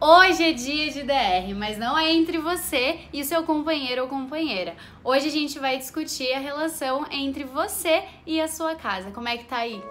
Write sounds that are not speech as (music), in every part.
Hoje é dia de DR, mas não é entre você e seu companheiro ou companheira. Hoje a gente vai discutir a relação entre você e a sua casa. Como é que tá aí?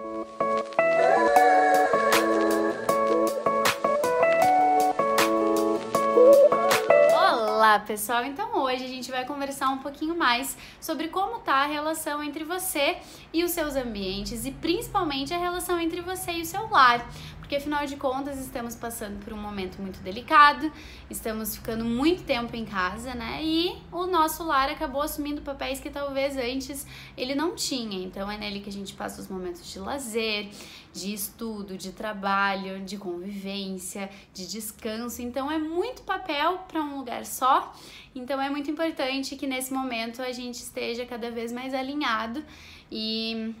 Olá, pessoal. Então hoje a gente vai conversar um pouquinho mais sobre como tá a relação entre você e os seus ambientes e principalmente a relação entre você e o seu lar porque afinal de contas estamos passando por um momento muito delicado, estamos ficando muito tempo em casa, né? E o nosso lar acabou assumindo papéis que talvez antes ele não tinha. Então é nele que a gente passa os momentos de lazer, de estudo, de trabalho, de convivência, de descanso. Então é muito papel para um lugar só. Então é muito importante que nesse momento a gente esteja cada vez mais alinhado e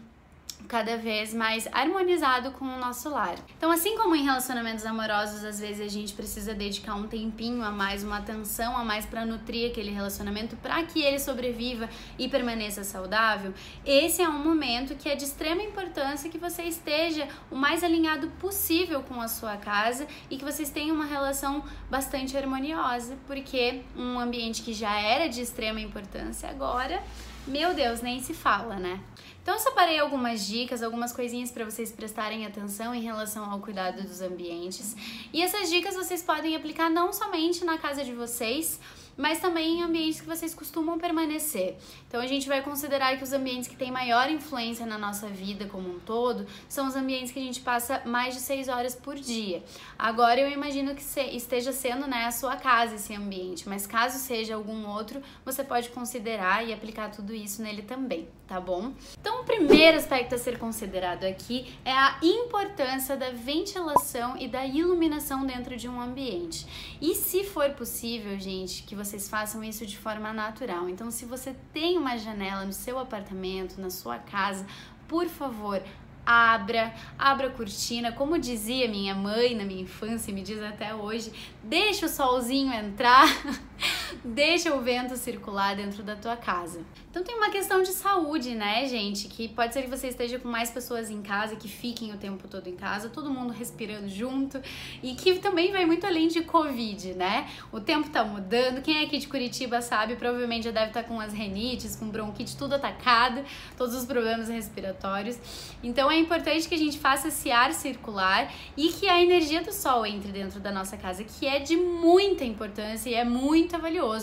cada vez mais harmonizado com o nosso lar. Então, assim como em relacionamentos amorosos, às vezes a gente precisa dedicar um tempinho a mais, uma atenção a mais para nutrir aquele relacionamento para que ele sobreviva e permaneça saudável, esse é um momento que é de extrema importância que você esteja o mais alinhado possível com a sua casa e que vocês tenham uma relação bastante harmoniosa, porque um ambiente que já era de extrema importância agora, meu Deus, nem se fala, né? Então eu separei algumas dicas, algumas coisinhas para vocês prestarem atenção em relação ao cuidado dos ambientes. E essas dicas vocês podem aplicar não somente na casa de vocês, mas também em ambientes que vocês costumam permanecer. Então a gente vai considerar que os ambientes que têm maior influência na nossa vida como um todo são os ambientes que a gente passa mais de 6 horas por dia. Agora eu imagino que esteja sendo né, a sua casa esse ambiente, mas caso seja algum outro, você pode considerar e aplicar tudo isso nele também, tá bom? Então o primeiro aspecto a ser considerado aqui é a importância da ventilação e da iluminação dentro de um ambiente. E se for possível, gente, que você vocês façam isso de forma natural. Então, se você tem uma janela no seu apartamento, na sua casa, por favor, abra, abra a cortina, como dizia minha mãe na minha infância me diz até hoje, deixa o solzinho entrar, (laughs) deixa o vento circular dentro da tua casa. Então tem uma questão de saúde, né, gente? Que pode ser que você esteja com mais pessoas em casa, que fiquem o tempo todo em casa, todo mundo respirando junto e que também vai muito além de Covid, né? O tempo tá mudando. Quem é aqui de Curitiba sabe, provavelmente já deve estar tá com as renites, com bronquite, tudo atacado, todos os problemas respiratórios. Então é importante que a gente faça esse ar circular e que a energia do sol entre dentro da nossa casa, que é de muita importância e é muito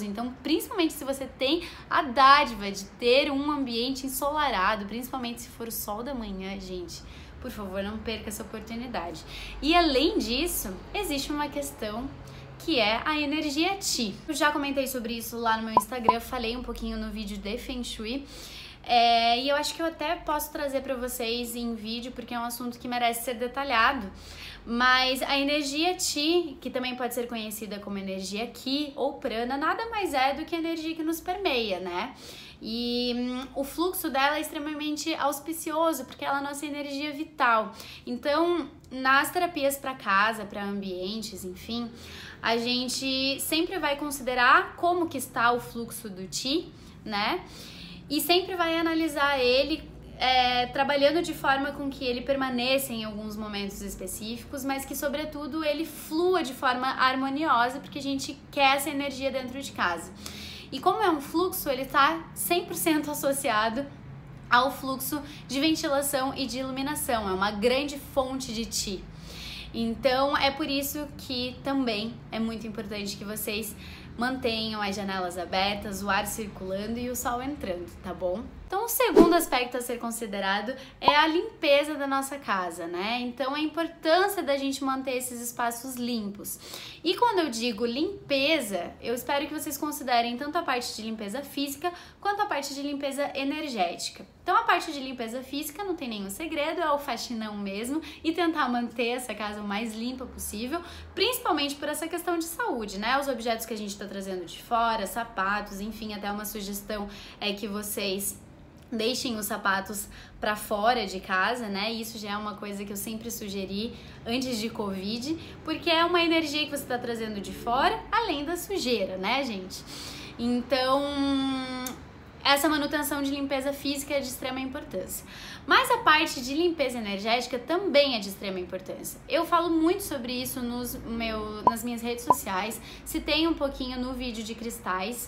Então, principalmente se você tem a dádiva de ter um ambiente ensolarado, principalmente se for o sol da manhã, gente por favor, não perca essa oportunidade. E além disso, existe uma questão que é a energia Ti. Eu já comentei sobre isso lá no meu Instagram, falei um pouquinho no vídeo de Feng Shui. É, e eu acho que eu até posso trazer para vocês em vídeo, porque é um assunto que merece ser detalhado. Mas a energia Ti, que também pode ser conhecida como energia Ki ou Prana, nada mais é do que a energia que nos permeia, né? E hum, o fluxo dela é extremamente auspicioso, porque ela é a nossa energia vital. Então, nas terapias para casa, para ambientes, enfim, a gente sempre vai considerar como que está o fluxo do Ti, né? e sempre vai analisar ele é, trabalhando de forma com que ele permaneça em alguns momentos específicos, mas que, sobretudo, ele flua de forma harmoniosa, porque a gente quer essa energia dentro de casa. E como é um fluxo, ele está 100% associado ao fluxo de ventilação e de iluminação, é uma grande fonte de ti. Então, é por isso que também é muito importante que vocês mantenham as janelas abertas, o ar circulando e o sol entrando, tá bom? Então, o segundo aspecto a ser considerado é a limpeza da nossa casa, né? Então, a importância da gente manter esses espaços limpos. E quando eu digo limpeza, eu espero que vocês considerem tanto a parte de limpeza física quanto a parte de limpeza energética. Então, a parte de limpeza física não tem nenhum segredo, é o faxinão mesmo e tentar manter essa casa o mais limpa possível, principalmente por essa questão de saúde, né? Os objetos que a gente está trazendo de fora, sapatos, enfim, até uma sugestão é que vocês deixem os sapatos para fora de casa, né? Isso já é uma coisa que eu sempre sugeri antes de Covid, porque é uma energia que você está trazendo de fora, além da sujeira, né, gente? Então, essa manutenção de limpeza física é de extrema importância. Mas a parte de limpeza energética também é de extrema importância. Eu falo muito sobre isso nos meu, nas minhas redes sociais, citei um pouquinho no vídeo de cristais.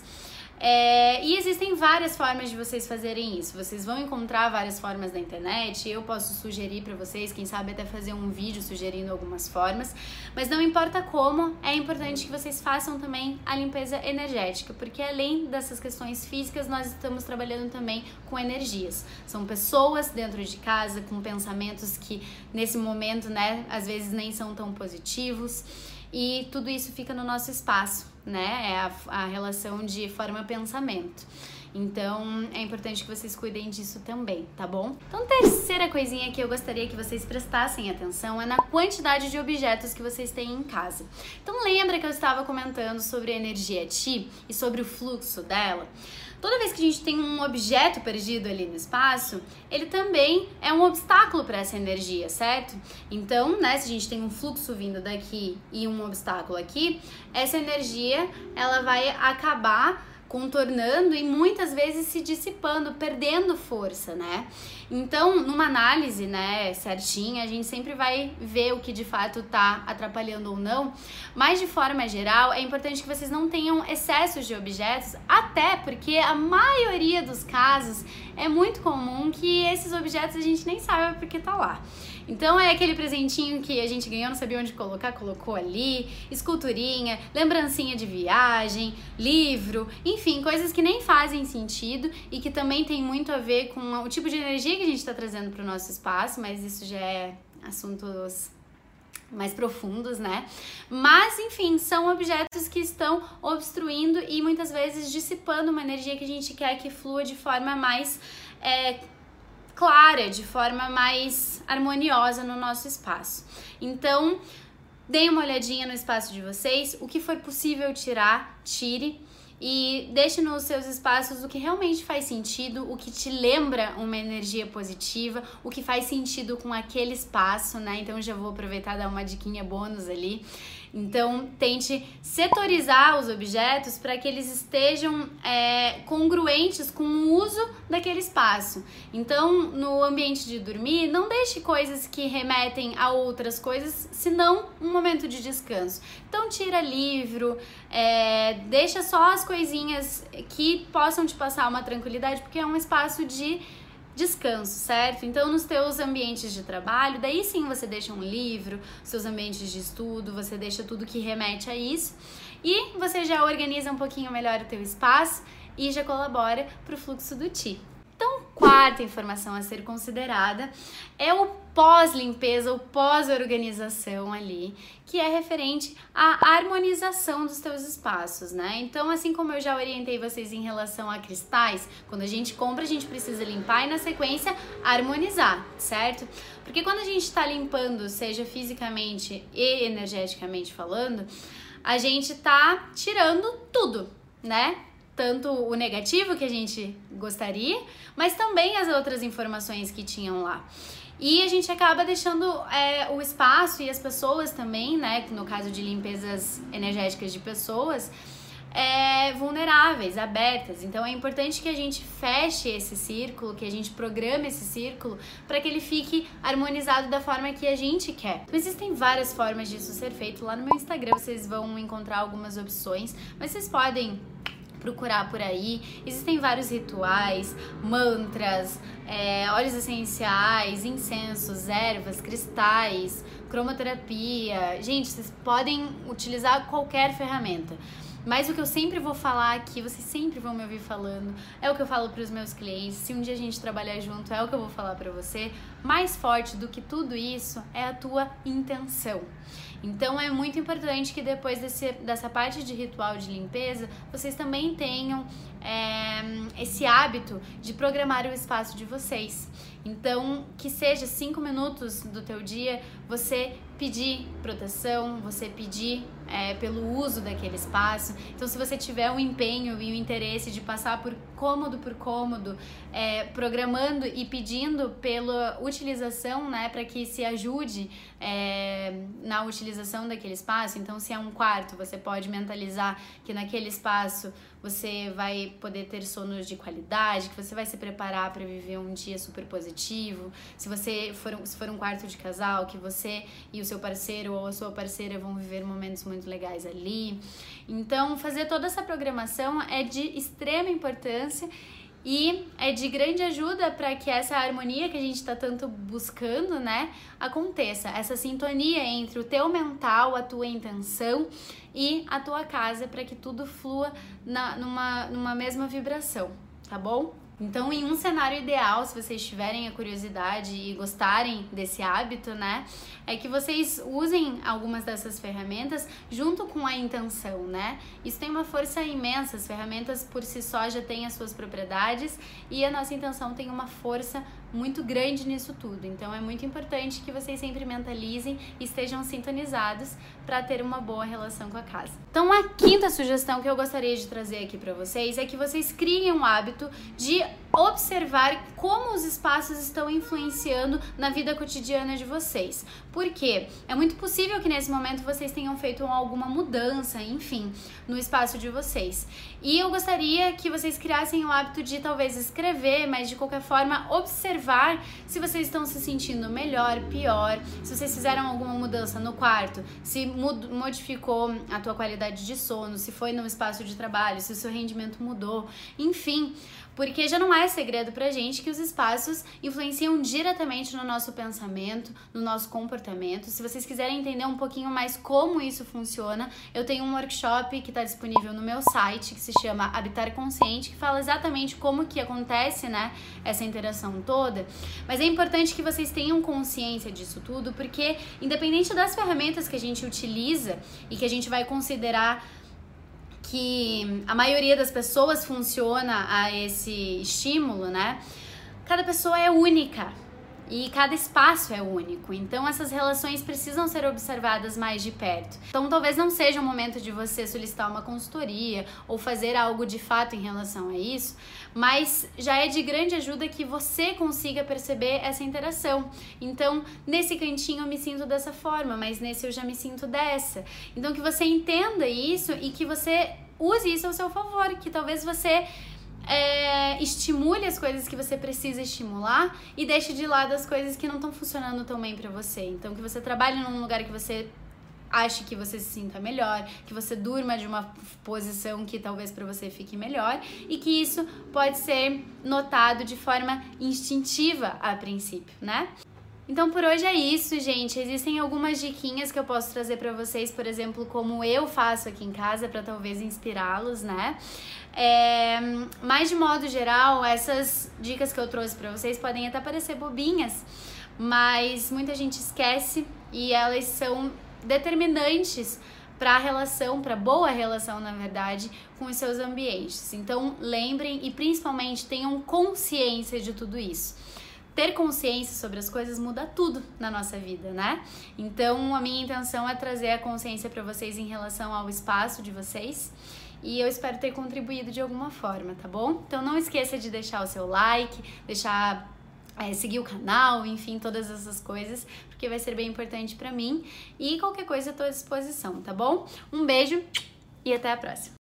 É, e existem várias formas de vocês fazerem isso. Vocês vão encontrar várias formas na internet. Eu posso sugerir para vocês, quem sabe até fazer um vídeo sugerindo algumas formas. Mas não importa como, é importante que vocês façam também a limpeza energética, porque além dessas questões físicas, nós estamos trabalhando também com energias. São pessoas dentro de casa com pensamentos que nesse momento, né, às vezes nem são tão positivos e tudo isso fica no nosso espaço, né? É a, a relação de forma-pensamento. Então é importante que vocês cuidem disso também, tá bom? Então, terceira coisinha que eu gostaria que vocês prestassem atenção é na quantidade de objetos que vocês têm em casa. Então, lembra que eu estava comentando sobre a energia Ti e sobre o fluxo dela? Toda vez que a gente tem um objeto perdido ali no espaço, ele também é um obstáculo para essa energia, certo? Então, né, se a gente tem um fluxo vindo daqui e um obstáculo aqui, essa energia ela vai acabar contornando e muitas vezes se dissipando, perdendo força, né? Então, numa análise, né, certinha, a gente sempre vai ver o que de fato tá atrapalhando ou não, mas de forma geral, é importante que vocês não tenham excessos de objetos, até porque a maioria dos casos é muito comum que esses objetos a gente nem sabe porque tá lá. Então é aquele presentinho que a gente ganhou, não sabia onde colocar, colocou ali, esculturinha, lembrancinha de viagem, livro, enfim, coisas que nem fazem sentido e que também tem muito a ver com o tipo de energia que a gente está trazendo para o nosso espaço, mas isso já é assuntos mais profundos, né? Mas, enfim, são objetos que estão obstruindo e muitas vezes dissipando uma energia que a gente quer que flua de forma mais é, clara, de forma mais harmoniosa no nosso espaço. Então, deem uma olhadinha no espaço de vocês, o que for possível tirar, tire e deixe nos seus espaços o que realmente faz sentido, o que te lembra uma energia positiva, o que faz sentido com aquele espaço, né? Então já vou aproveitar e dar uma diquinha bônus ali. Então, tente setorizar os objetos para que eles estejam é, congruentes com o uso daquele espaço. Então, no ambiente de dormir, não deixe coisas que remetem a outras coisas, senão um momento de descanso. Então, tira livro, é, deixa só as coisinhas que possam te passar uma tranquilidade, porque é um espaço de descanso, certo? Então, nos teus ambientes de trabalho, daí sim você deixa um livro, seus ambientes de estudo, você deixa tudo que remete a isso e você já organiza um pouquinho melhor o teu espaço e já colabora para o fluxo do ti. Então, quarta informação a ser considerada é o pós-limpeza, o pós-organização ali, que é referente à harmonização dos teus espaços, né? Então, assim como eu já orientei vocês em relação a cristais, quando a gente compra, a gente precisa limpar e na sequência harmonizar, certo? Porque quando a gente está limpando, seja fisicamente e energeticamente falando, a gente tá tirando tudo, né? Tanto o negativo que a gente gostaria, mas também as outras informações que tinham lá. E a gente acaba deixando é, o espaço e as pessoas também, né? No caso de limpezas energéticas de pessoas, é, vulneráveis, abertas. Então é importante que a gente feche esse círculo, que a gente programe esse círculo para que ele fique harmonizado da forma que a gente quer. Então, existem várias formas disso ser feito. Lá no meu Instagram vocês vão encontrar algumas opções, mas vocês podem procurar por aí. Existem vários rituais, mantras, é, óleos essenciais, incensos, ervas, cristais, cromoterapia. Gente, vocês podem utilizar qualquer ferramenta. Mas o que eu sempre vou falar aqui, vocês sempre vão me ouvir falando, é o que eu falo para os meus clientes. Se um dia a gente trabalhar junto, é o que eu vou falar para você. Mais forte do que tudo isso é a tua intenção. Então é muito importante que depois desse, dessa parte de ritual de limpeza, vocês também tenham é, esse hábito de programar o espaço de vocês. Então, que seja cinco minutos do teu dia você pedir proteção, você pedir é, pelo uso daquele espaço. Então, se você tiver um empenho e o um interesse de passar por cômodo por cômodo, é, programando e pedindo pela utilização, né, para que se ajude é, na utilização daquele espaço. Então, se é um quarto, você pode mentalizar que naquele espaço você vai poder ter sonos de qualidade, que você vai se preparar para viver um dia super positivo. Se você for, se for um quarto de casal, que você e o seu parceiro ou a sua parceira vão viver momentos muito legais ali. Então, fazer toda essa programação é de extrema importância e é de grande ajuda para que essa harmonia que a gente está tanto buscando, né, aconteça. Essa sintonia entre o teu mental, a tua intenção e a tua casa, para que tudo flua na, numa, numa mesma vibração, tá bom? Então, em um cenário ideal, se vocês tiverem a curiosidade e gostarem desse hábito, né, é que vocês usem algumas dessas ferramentas junto com a intenção, né? Isso tem uma força imensa. As ferramentas por si só já têm as suas propriedades e a nossa intenção tem uma força muito grande nisso tudo. Então, é muito importante que vocês sempre mentalizem e estejam sintonizados para ter uma boa relação com a casa. Então, a quinta sugestão que eu gostaria de trazer aqui para vocês é que vocês criem um hábito de observar como os espaços estão influenciando na vida cotidiana de vocês. Porque é muito possível que nesse momento vocês tenham feito alguma mudança, enfim, no espaço de vocês. E eu gostaria que vocês criassem o hábito de talvez escrever, mas de qualquer forma observar se vocês estão se sentindo melhor, pior, se vocês fizeram alguma mudança no quarto, se modificou a tua qualidade de sono, se foi no espaço de trabalho, se o seu rendimento mudou, enfim, porque já não é segredo pra gente que os espaços influenciam diretamente no nosso pensamento, no nosso comportamento. Se vocês quiserem entender um pouquinho mais como isso funciona, eu tenho um workshop que está disponível no meu site que se chama Habitar Consciente, que fala exatamente como que acontece, né, essa interação toda. Mas é importante que vocês tenham consciência disso tudo, porque independente das ferramentas que a gente utiliza e que a gente vai considerar que a maioria das pessoas funciona a esse estímulo, né? Cada pessoa é única e cada espaço é único. Então essas relações precisam ser observadas mais de perto. Então talvez não seja o momento de você solicitar uma consultoria ou fazer algo de fato em relação a isso, mas já é de grande ajuda que você consiga perceber essa interação. Então, nesse cantinho eu me sinto dessa forma, mas nesse eu já me sinto dessa. Então que você entenda isso e que você use isso ao seu favor, que talvez você é, estimule as coisas que você precisa estimular e deixe de lado as coisas que não estão funcionando tão bem para você. Então, que você trabalhe num lugar que você ache que você se sinta melhor, que você durma de uma posição que talvez para você fique melhor e que isso pode ser notado de forma instintiva a princípio, né? Então por hoje é isso, gente. Existem algumas diquinhas que eu posso trazer para vocês, por exemplo, como eu faço aqui em casa para talvez inspirá-los, né? É, mas de modo geral, essas dicas que eu trouxe para vocês podem até parecer bobinhas, mas muita gente esquece e elas são determinantes para a relação, para boa relação, na verdade, com os seus ambientes. Então, lembrem e principalmente tenham consciência de tudo isso ter consciência sobre as coisas muda tudo na nossa vida, né? Então, a minha intenção é trazer a consciência para vocês em relação ao espaço de vocês. E eu espero ter contribuído de alguma forma, tá bom? Então não esqueça de deixar o seu like, deixar é, seguir o canal, enfim, todas essas coisas, porque vai ser bem importante para mim. E qualquer coisa eu tô à disposição, tá bom? Um beijo e até a próxima.